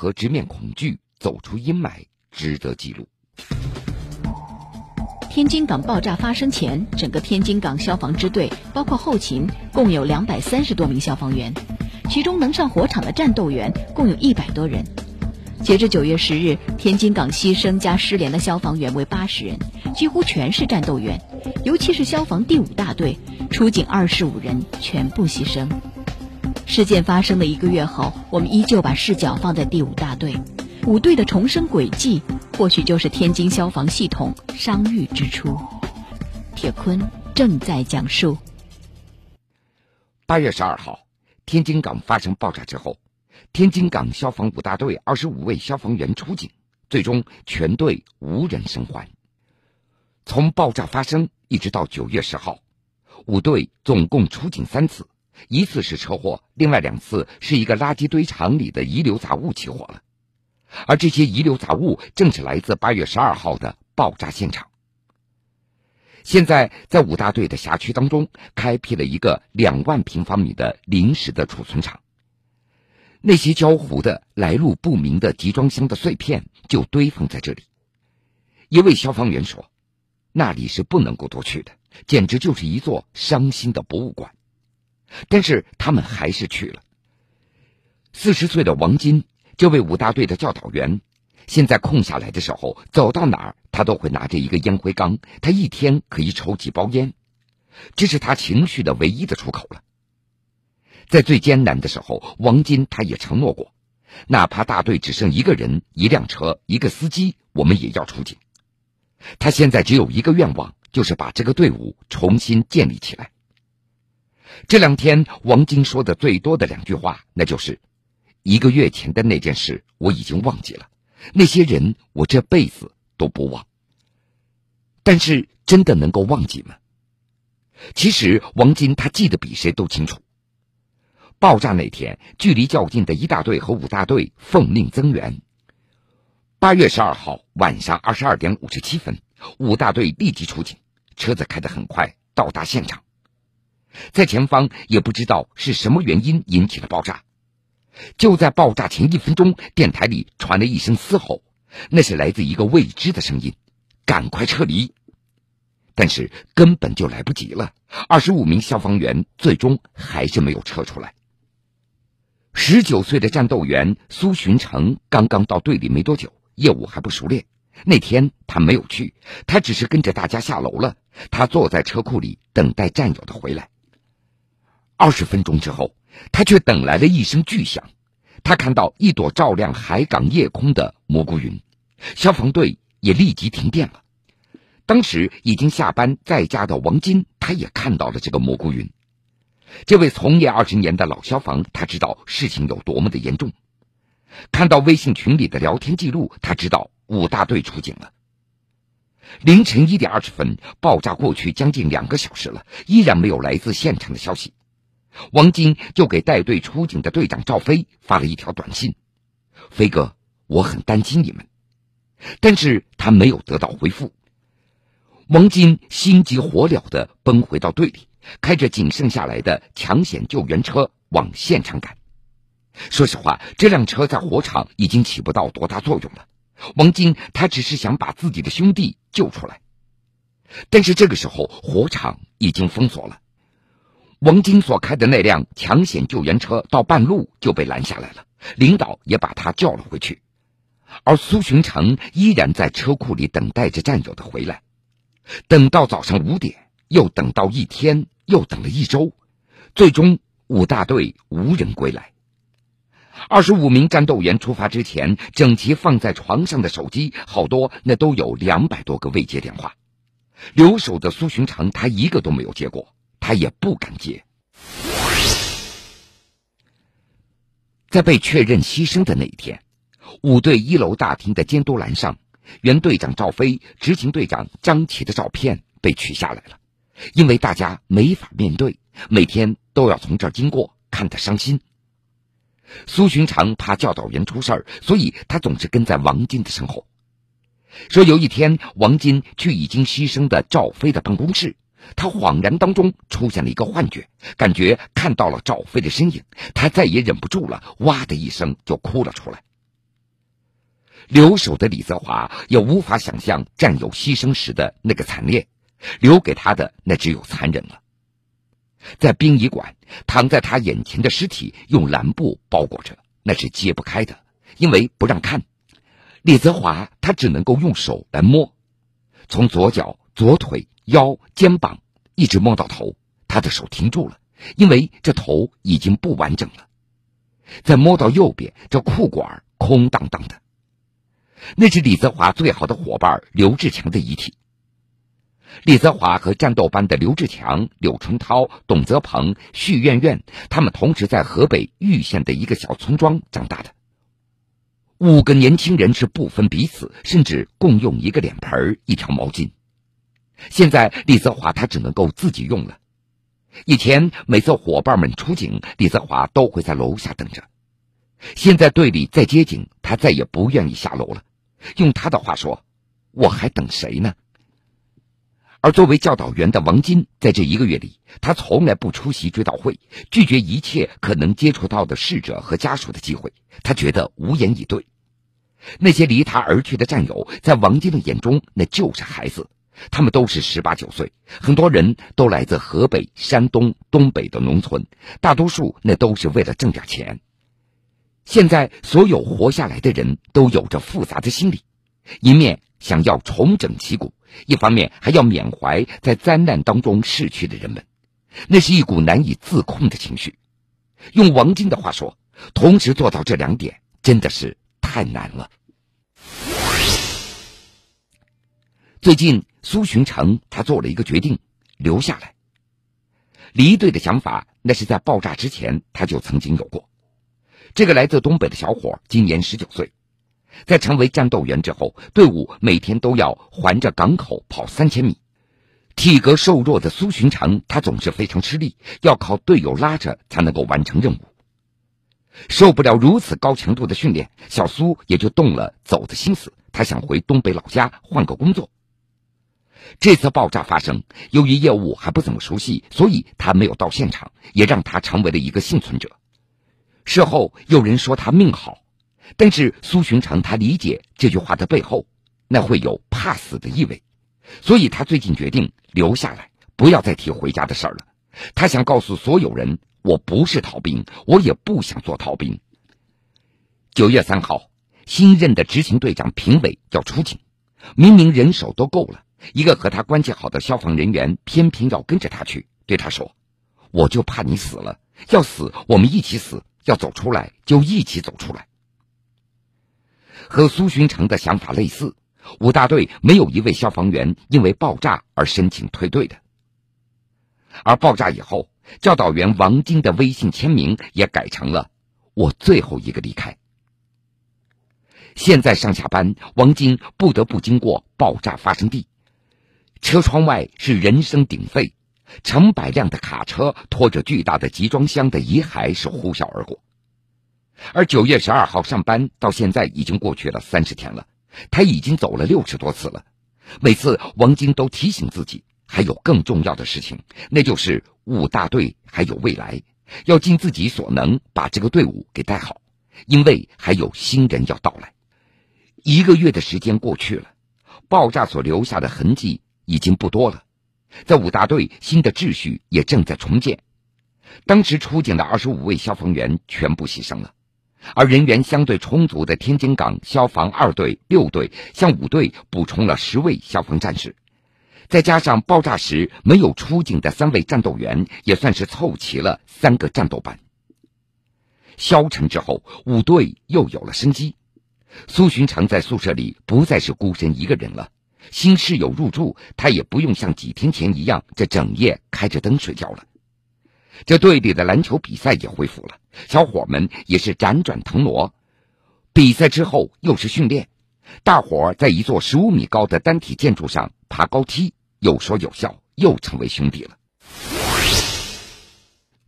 何直面恐惧，走出阴霾，值得记录。天津港爆炸发生前，整个天津港消防支队包括后勤共有两百三十多名消防员，其中能上火场的战斗员共有一百多人。截至九月十日，天津港牺牲加失联的消防员为八十人，几乎全是战斗员，尤其是消防第五大队出警二十五人全部牺牲。事件发生的一个月后，我们依旧把视角放在第五大队，五队的重生轨迹。或许就是天津消防系统伤愈之初。铁坤正在讲述。八月十二号，天津港发生爆炸之后，天津港消防五大队二十五位消防员出警，最终全队无人生还。从爆炸发生一直到九月十号，五队总共出警三次，一次是车祸，另外两次是一个垃圾堆场里的遗留杂物起火了。而这些遗留杂物正是来自八月十二号的爆炸现场。现在在五大队的辖区当中，开辟了一个两万平方米的临时的储存场。那些焦糊的、来路不明的集装箱的碎片就堆放在这里。一位消防员说：“那里是不能够多去的，简直就是一座伤心的博物馆。”但是他们还是去了。四十岁的王金。这位五大队的教导员，现在空下来的时候，走到哪儿他都会拿着一个烟灰缸，他一天可以抽几包烟，这是他情绪的唯一的出口了。在最艰难的时候，王金他也承诺过，哪怕大队只剩一个人、一辆车、一个司机，我们也要出警。他现在只有一个愿望，就是把这个队伍重新建立起来。这两天，王晶说的最多的两句话，那就是。一个月前的那件事我已经忘记了，那些人我这辈子都不忘。但是真的能够忘记吗？其实王晶他记得比谁都清楚。爆炸那天，距离较近的一大队和五大队奉命增援。八月十二号晚上二十二点五十七分，五大队立即出警，车子开得很快，到达现场。在前方也不知道是什么原因引起了爆炸。就在爆炸前一分钟，电台里传来一声嘶吼，那是来自一个未知的声音：“赶快撤离！”但是根本就来不及了，二十五名消防员最终还是没有撤出来。十九岁的战斗员苏寻成刚刚到队里没多久，业务还不熟练。那天他没有去，他只是跟着大家下楼了。他坐在车库里等待战友的回来。二十分钟之后。他却等来了一声巨响，他看到一朵照亮海港夜空的蘑菇云，消防队也立即停电了。当时已经下班在家的王金，他也看到了这个蘑菇云。这位从业二十年的老消防，他知道事情有多么的严重。看到微信群里的聊天记录，他知道五大队出警了。凌晨一点二十分，爆炸过去将近两个小时了，依然没有来自现场的消息。王金就给带队出警的队长赵飞发了一条短信：“飞哥，我很担心你们。”但是他没有得到回复。王金心急火燎的奔回到队里，开着仅剩下来的抢险救援车往现场赶。说实话，这辆车在火场已经起不到多大作用了。王金他只是想把自己的兄弟救出来，但是这个时候火场已经封锁了。王金所开的那辆抢险救援车到半路就被拦下来了，领导也把他叫了回去，而苏寻成依然在车库里等待着战友的回来，等到早上五点，又等到一天，又等了一周，最终五大队无人归来。二十五名战斗员出发之前，整齐放在床上的手机，好多那都有两百多个未接电话，留守的苏寻成他一个都没有接过。他也不敢接。在被确认牺牲的那一天，五队一楼大厅的监督栏上，原队长赵飞、执行队长张琪的照片被取下来了，因为大家没法面对，每天都要从这儿经过，看得伤心。苏寻常怕教导员出事儿，所以他总是跟在王金的身后。说有一天，王金去已经牺牲的赵飞的办公室。他恍然当中出现了一个幻觉，感觉看到了赵飞的身影，他再也忍不住了，哇的一声就哭了出来。留守的李泽华也无法想象战友牺牲时的那个惨烈，留给他的那只有残忍了。在殡仪馆，躺在他眼前的尸体用蓝布包裹着，那是揭不开的，因为不让看。李泽华他只能够用手来摸，从左脚、左腿、腰、肩膀一直摸到头，他的手停住了，因为这头已经不完整了。再摸到右边，这裤管空荡荡的。那是李泽华最好的伙伴刘志强的遗体。李泽华和战斗班的刘志强、柳春涛、董泽鹏、许苑苑，他们同时在河北玉县的一个小村庄长大的。五个年轻人是不分彼此，甚至共用一个脸盆、一条毛巾。现在李泽华他只能够自己用了。以前每次伙伴们出警，李泽华都会在楼下等着。现在队里再接警，他再也不愿意下楼了。用他的话说：“我还等谁呢？”而作为教导员的王金，在这一个月里，他从来不出席追悼会，拒绝一切可能接触到的逝者和家属的机会。他觉得无言以对。那些离他而去的战友，在王金的眼中，那就是孩子。他们都是十八九岁，很多人都来自河北、山东、东北的农村，大多数那都是为了挣点钱。现在，所有活下来的人都有着复杂的心理：一面想要重整旗鼓，一方面还要缅怀在灾难当中逝去的人们。那是一股难以自控的情绪。用王晶的话说，同时做到这两点，真的是太难了。最近，苏洵成他做了一个决定，留下来。离队的想法，那是在爆炸之前他就曾经有过。这个来自东北的小伙今年十九岁，在成为战斗员之后，队伍每天都要环着港口跑三千米。体格瘦弱的苏洵成，他总是非常吃力，要靠队友拉着才能够完成任务。受不了如此高强度的训练，小苏也就动了走的心思，他想回东北老家换个工作。这次爆炸发生，由于业务还不怎么熟悉，所以他没有到现场，也让他成为了一个幸存者。事后有人说他命好，但是苏洵成他理解这句话的背后，那会有怕死的意味，所以他最近决定留下来，不要再提回家的事儿了。他想告诉所有人，我不是逃兵，我也不想做逃兵。九月三号，新任的执行队长评委要出警，明明人手都够了。一个和他关系好的消防人员偏偏要跟着他去，对他说：“我就怕你死了，要死我们一起死，要走出来就一起走出来。”和苏洵成的想法类似，五大队没有一位消防员因为爆炸而申请退队的。而爆炸以后，教导员王晶的微信签名也改成了“我最后一个离开”。现在上下班，王晶不得不经过爆炸发生地。车窗外是人声鼎沸，成百辆的卡车拖着巨大的集装箱的遗骸是呼啸而过。而九月十二号上班到现在已经过去了三十天了，他已经走了六十多次了。每次王晶都提醒自己，还有更重要的事情，那就是五大队还有未来，要尽自己所能把这个队伍给带好，因为还有新人要到来。一个月的时间过去了，爆炸所留下的痕迹。已经不多了，在五大队，新的秩序也正在重建。当时出警的二十五位消防员全部牺牲了，而人员相对充足的天津港消防二队、六队向五队补充了十位消防战士，再加上爆炸时没有出警的三位战斗员，也算是凑齐了三个战斗班。消沉之后，五队又有了生机。苏洵成在宿舍里不再是孤身一个人了。新室友入住，他也不用像几天前一样这整夜开着灯睡觉了。这队里的篮球比赛也恢复了，小伙们也是辗转腾挪。比赛之后又是训练，大伙儿在一座十五米高的单体建筑上爬高梯，有说有笑，又成为兄弟了。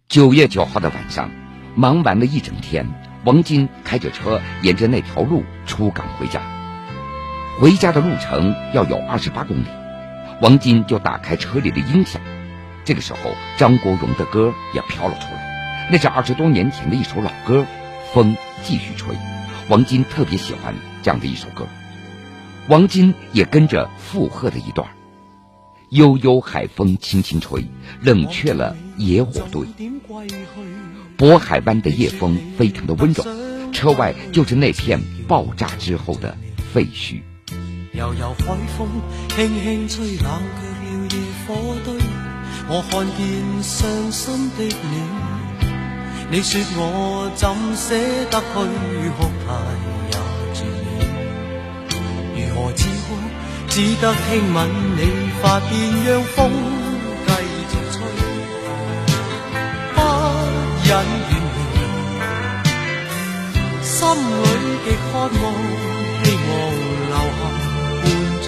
九月九号的晚上，忙完了一整天，王金开着车沿着那条路出港回家。回家的路程要有二十八公里，王金就打开车里的音响。这个时候，张国荣的歌也飘了出来，那是二十多年前的一首老歌。风继续吹，王金特别喜欢这样的一首歌，王金也跟着附和了一段：“悠悠海风轻轻吹，冷却了野火堆。渤海湾的夜风非常的温柔，车外就是那片爆炸之后的废墟。”悠悠海风轻轻吹，冷却了野火堆。我看见伤心的你。你说我怎舍得去哭，太也绝了。如何止哭？只得轻吻你发边，让风继续吹，不忍远离。心里极渴望，希望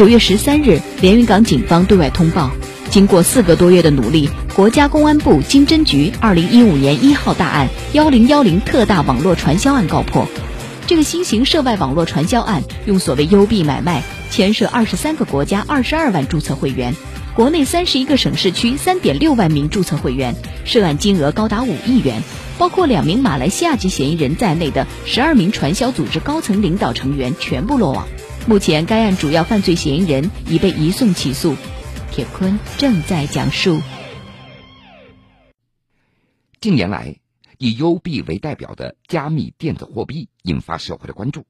九月十三日，连云港警方对外通报，经过四个多月的努力，国家公安部经侦局二零一五年一号大案幺零幺零特大网络传销案告破。这个新型涉外网络传销案用所谓优币买卖，牵涉二十三个国家二十二万注册会员，国内三十一个省市区三点六万名注册会员，涉案金额高达五亿元，包括两名马来西亚籍嫌疑人在内的十二名传销组织高层领导成员全部落网。目前，该案主要犯罪嫌疑人已被移送起诉。铁坤正在讲述。近年来，以优币为代表的加密电子货币引发社会的关注，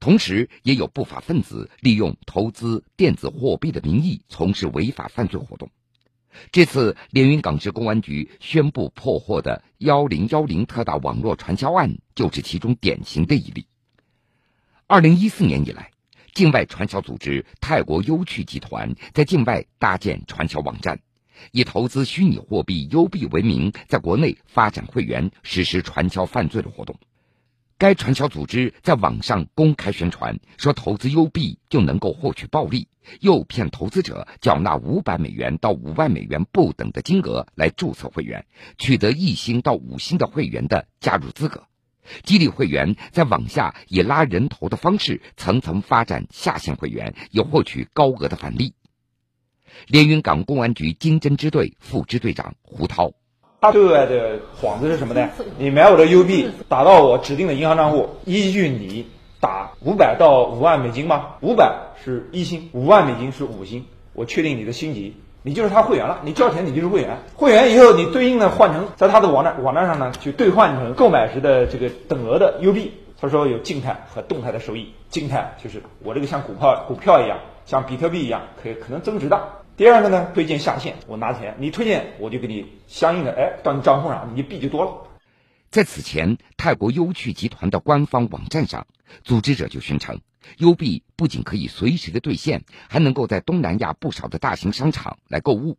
同时也有不法分子利用投资电子货币的名义从事违法犯罪活动。这次连云港市公安局宣布破获的幺零幺零特大网络传销案，就是其中典型的一例。二零一四年以来，境外传销组织泰国优趣集团在境外搭建传销网站，以投资虚拟货币优币为名，在国内发展会员，实施传销犯罪的活动。该传销组织在网上公开宣传，说投资优币就能够获取暴利，诱骗投资者缴纳五百美元到五万美元不等的金额来注册会员，取得一星到五星的会员的加入资格。激励会员在网下以拉人头的方式层层发展下线会员，以获取高额的返利。连云港公安局经侦支队副支队长胡涛，他对外的幌子是什么呢？你买我的 U 币打到我指定的银行账户，依据你打五百到五万美金吗？五百是一星，五万美金是五星，我确定你的星级。你就是他会员了，你交钱你就是会员。会员以后你对应的换成在他的网站网站上呢，去兑换成购买时的这个等额的 U 币。他说有静态和动态的收益，静态就是我这个像股票股票一样，像比特币一样可以可能增值的。第二个呢，推荐下线，我拿钱，你推荐我就给你相应的，哎，到你账户上，你币就多了。在此前，泰国优趣集团的官方网站上，组织者就宣称。优币不仅可以随时的兑现，还能够在东南亚不少的大型商场来购物，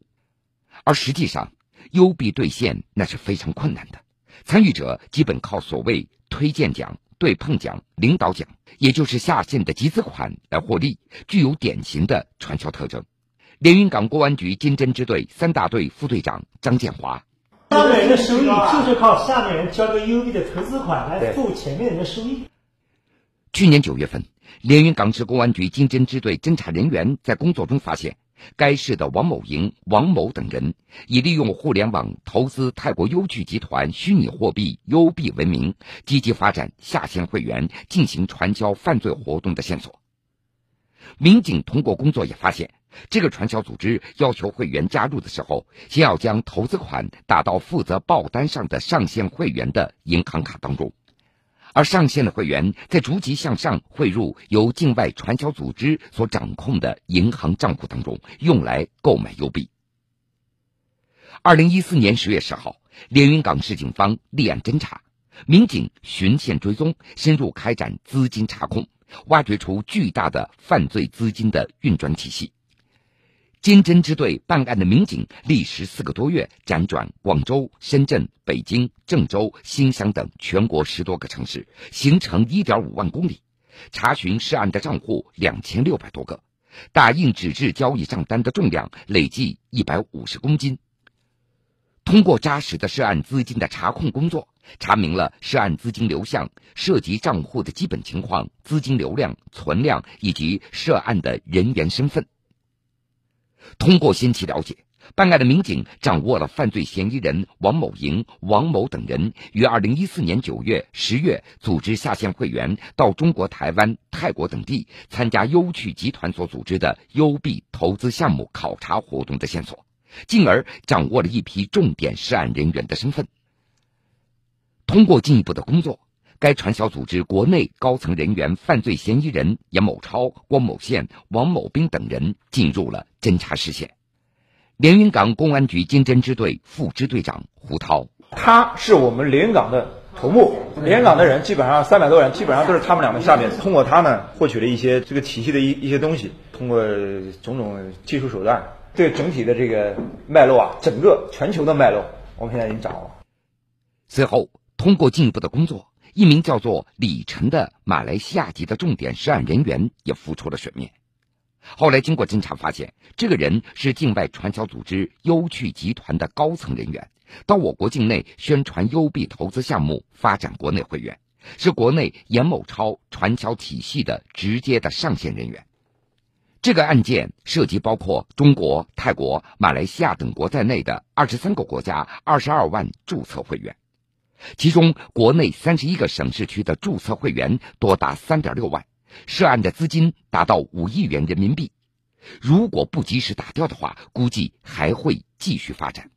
而实际上，优币兑现那是非常困难的。参与者基本靠所谓推荐奖、对碰奖、领导奖，也就是下线的集资款来获利，具有典型的传销特征。连云港公安局经侦支队三大队副队长张建华：上面人的收益就是靠下面人交个优币的投资款来付前面人的收益。去年九月份。连云港市公安局经侦支队侦查人员在工作中发现，该市的王某营、王某等人以利用互联网投资泰国优趣集团虚拟货币优币为名，积极发展下线会员进行传销犯罪活动的线索。民警通过工作也发现，这个传销组织要求会员加入的时候，先要将投资款打到负责报单上的上线会员的银行卡当中，而上线的会员再逐级向上汇入由境外传销组织所掌控的银行账户当中，用来购买 U 币。二零一四年十月十号，连云港市警方立案侦查，民警循线追踪，深入开展资金查控，挖掘出巨大的犯罪资金的运转体系。金侦支队办案的民警历时四个多月，辗转广州、深圳、北京、郑州、新乡等全国十多个城市，行程一点五万公里，查询涉案的账户两千六百多个，打印纸质交易账单的重量累计一百五十公斤。通过扎实的涉案资金的查控工作，查明了涉案资金流向、涉及账户的基本情况、资金流量、存量以及涉案的人员身份。通过先期了解，办案的民警掌握了犯罪嫌疑人王某营、王某等人于二零一四年九月、十月组织下线会员到中国台湾、泰国等地参加优趣集团所组织的优币投资项目考察活动的线索。进而掌握了一批重点涉案人员的身份。通过进一步的工作，该传销组织国内高层人员、犯罪嫌疑人严某超、郭某宪、王某兵等人进入了侦查视线。连云港公安局经侦支队副支队长胡涛，他是我们连云港的头目，连云港的人基本上三百多人，基本上都是他们两个下面。通过他呢，获取了一些这个体系的一一些东西，通过种种技术手段。对整体的这个脉络啊，整个全球的脉络，我们现在已经掌握。随后，通过进一步的工作，一名叫做李晨的马来西亚籍的重点涉案人员也浮出了水面。后来经过侦查发现，这个人是境外传销组织优趣集团的高层人员，到我国境内宣传优币投资项目，发展国内会员，是国内严某超传销体系的直接的上线人员。这个案件涉及包括中国、泰国、马来西亚等国在内的二十三个国家二十二万注册会员，其中国内三十一个省市区的注册会员多达三点六万，涉案的资金达到五亿元人民币。如果不及时打掉的话，估计还会继续发展。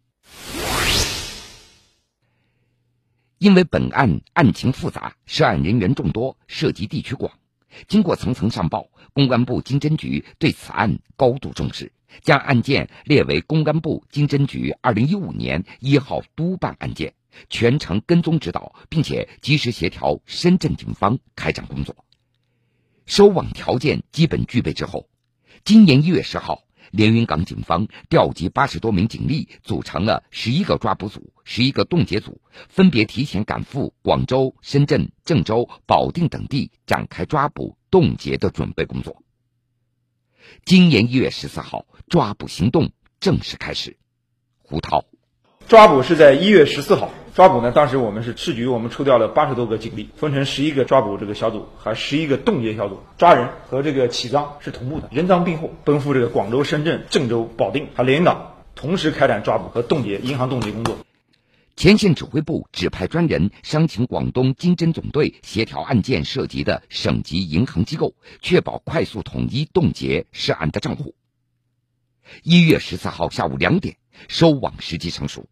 因为本案案情复杂，涉案人员众多，涉及地区广。经过层层上报，公安部经侦局对此案高度重视，将案件列为公安部经侦局二零一五年一号督办案件，全程跟踪指导，并且及时协调深圳警方开展工作。收网条件基本具备之后，今年一月十号。连云港警方调集八十多名警力，组成了十一个抓捕组、十一个冻结组，分别提前赶赴广州、深圳、郑州、保定等地，展开抓捕、冻结的准备工作。今年一月十四号，抓捕行动正式开始。胡涛，抓捕是在一月十四号。抓捕呢？当时我们是市局，我们抽调了八十多个警力，分成十一个抓捕这个小组，和十一个冻结小组。抓人和这个起赃是同步的，人赃并获，奔赴这个广州、深圳、郑州、保定，还连云港，同时开展抓捕和冻结银行冻结工作。前线指挥部指派专人商请广东经侦总队协调案件涉及的省级银行机构，确保快速统一冻结涉案的账户。一月十四号下午两点，收网时机成熟。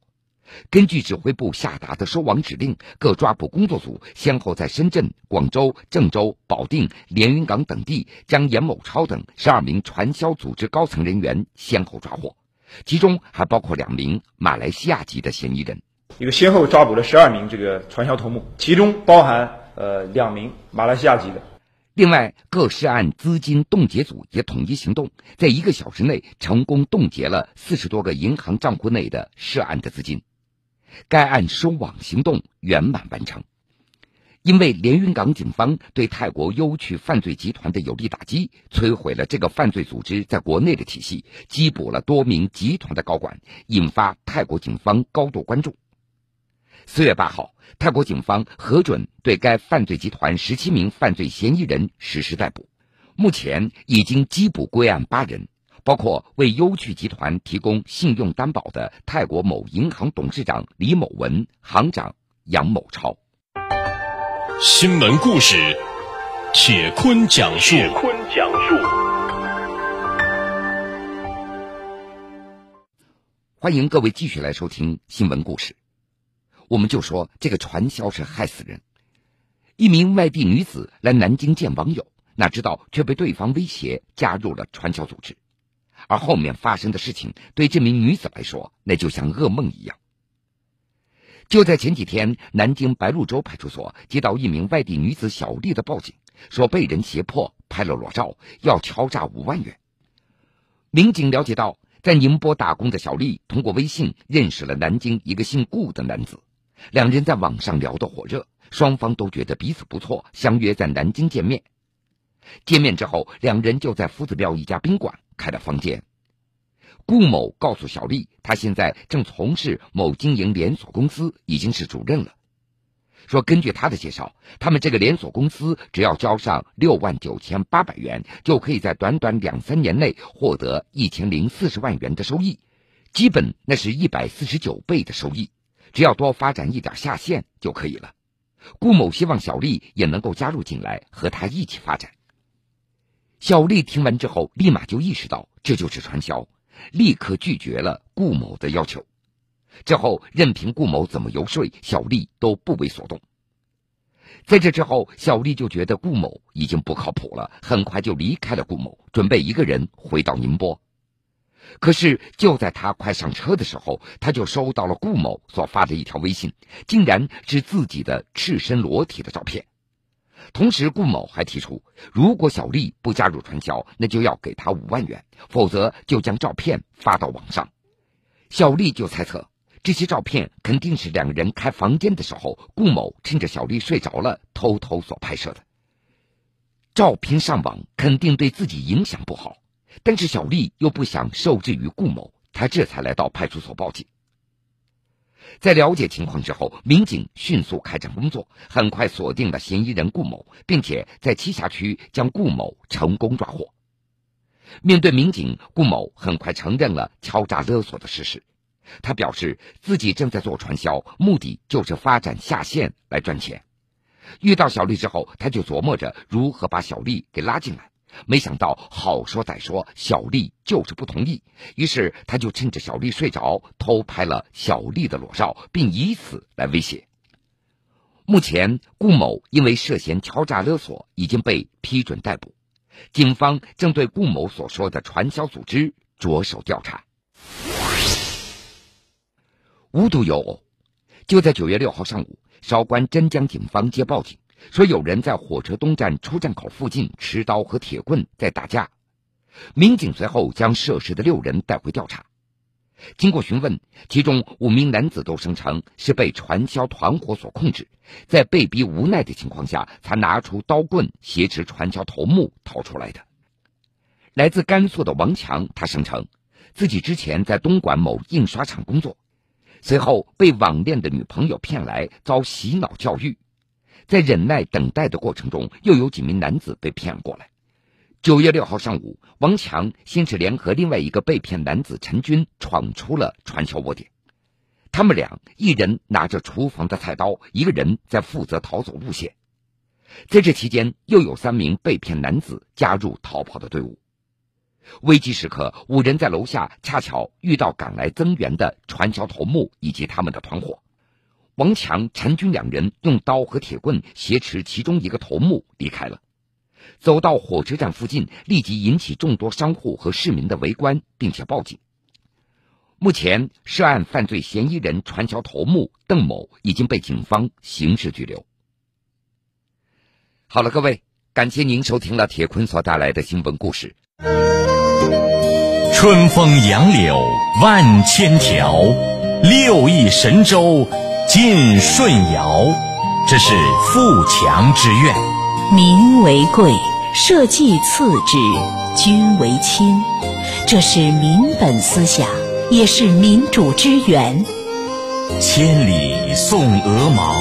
根据指挥部下达的收网指令，各抓捕工作组先后在深圳、广州、郑州、保定、连云港等地，将严某超等十二名传销组织高层人员先后抓获，其中还包括两名马来西亚籍的嫌疑人。一个先后抓捕了十二名这个传销头目，其中包含呃两名马来西亚籍的。另外，各涉案资金冻结组也统一行动，在一个小时内成功冻结了四十多个银行账户内的涉案的资金。该案收网行动圆满完成，因为连云港警方对泰国优趣犯罪集团的有力打击，摧毁了这个犯罪组织在国内的体系，缉捕了多名集团的高管，引发泰国警方高度关注。四月八号，泰国警方核准对该犯罪集团十七名犯罪嫌疑人实施逮捕，目前已经缉捕归案八人。包括为优趣集团提供信用担保的泰国某银行董事长李某文，行长杨某超。新闻故事，铁坤讲述。铁坤讲述。欢迎各位继续来收听新闻故事。我们就说这个传销是害死人。一名外地女子来南京见网友，哪知道却被对方威胁加入了传销组织。而后面发生的事情，对这名女子来说，那就像噩梦一样。就在前几天，南京白鹭洲派出所接到一名外地女子小丽的报警，说被人胁迫拍了裸照，要敲诈五万元。民警了解到。在宁波打工的小丽通过微信认识了南京一个姓顾的男子，两人在网上聊得火热，双方都觉得彼此不错，相约在南京见面。见面之后，两人就在夫子庙一家宾馆开了房间。顾某告诉小丽，他现在正从事某经营连锁公司，已经是主任了。说，根据他的介绍，他们这个连锁公司只要交上六万九千八百元，就可以在短短两三年内获得一千零四十万元的收益，基本那是一百四十九倍的收益。只要多发展一点下线就可以了。顾某希望小丽也能够加入进来，和他一起发展。小丽听完之后，立马就意识到这就是传销，立刻拒绝了顾某的要求。之后，任凭顾某怎么游说，小丽都不为所动。在这之后，小丽就觉得顾某已经不靠谱了，很快就离开了顾某，准备一个人回到宁波。可是，就在他快上车的时候，他就收到了顾某所发的一条微信，竟然是自己的赤身裸体的照片。同时，顾某还提出，如果小丽不加入传销，那就要给他五万元，否则就将照片发到网上。小丽就猜测。这些照片肯定是两人开房间的时候，顾某趁着小丽睡着了偷偷所拍摄的。照片上网肯定对自己影响不好，但是小丽又不想受制于顾某，她这才来到派出所报警。在了解情况之后，民警迅速开展工作，很快锁定了嫌疑人顾某，并且在栖霞区将顾某成功抓获。面对民警，顾某很快承认了敲诈勒索的事实。他表示自己正在做传销，目的就是发展下线来赚钱。遇到小丽之后，他就琢磨着如何把小丽给拉进来。没想到好说歹说，小丽就是不同意。于是他就趁着小丽睡着，偷拍了小丽的裸照，并以此来威胁。目前，顾某因为涉嫌敲诈勒索已经被批准逮捕，警方正对顾某所说的传销组织着手调查。无独有偶，就在九月六号上午，韶关真江警方接报警，说有人在火车东站出站口附近持刀和铁棍在打架。民警随后将涉事的六人带回调查。经过询问，其中五名男子都声称是被传销团伙所控制，在被逼无奈的情况下，才拿出刀棍挟持传销头目逃出来的。来自甘肃的王强，他声称自己之前在东莞某印刷厂工作。随后被网恋的女朋友骗来，遭洗脑教育，在忍耐等待的过程中，又有几名男子被骗过来。九月六号上午，王强先是联合另外一个被骗男子陈军闯出了传销窝点，他们俩一人拿着厨房的菜刀，一个人在负责逃走路线。在这期间，又有三名被骗男子加入逃跑的队伍。危机时刻，五人在楼下恰巧遇到赶来增援的传销头目以及他们的团伙。王强、陈军两人用刀和铁棍挟持其中一个头目离开了，走到火车站附近，立即引起众多商户和市民的围观，并且报警。目前，涉案犯罪嫌疑人传销头目邓某已经被警方刑事拘留。好了，各位，感谢您收听了铁坤所带来的新闻故事。春风杨柳万千条，六艺神州尽舜尧。这是富强之愿。民为贵，社稷次之，君为轻。这是民本思想，也是民主之源。千里送鹅毛，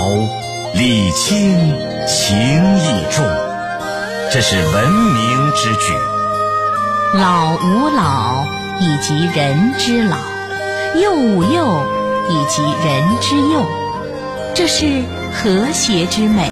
礼轻情意重。这是文明之举。老吾老以及人之老，幼吾幼以及人之幼，这是和谐之美。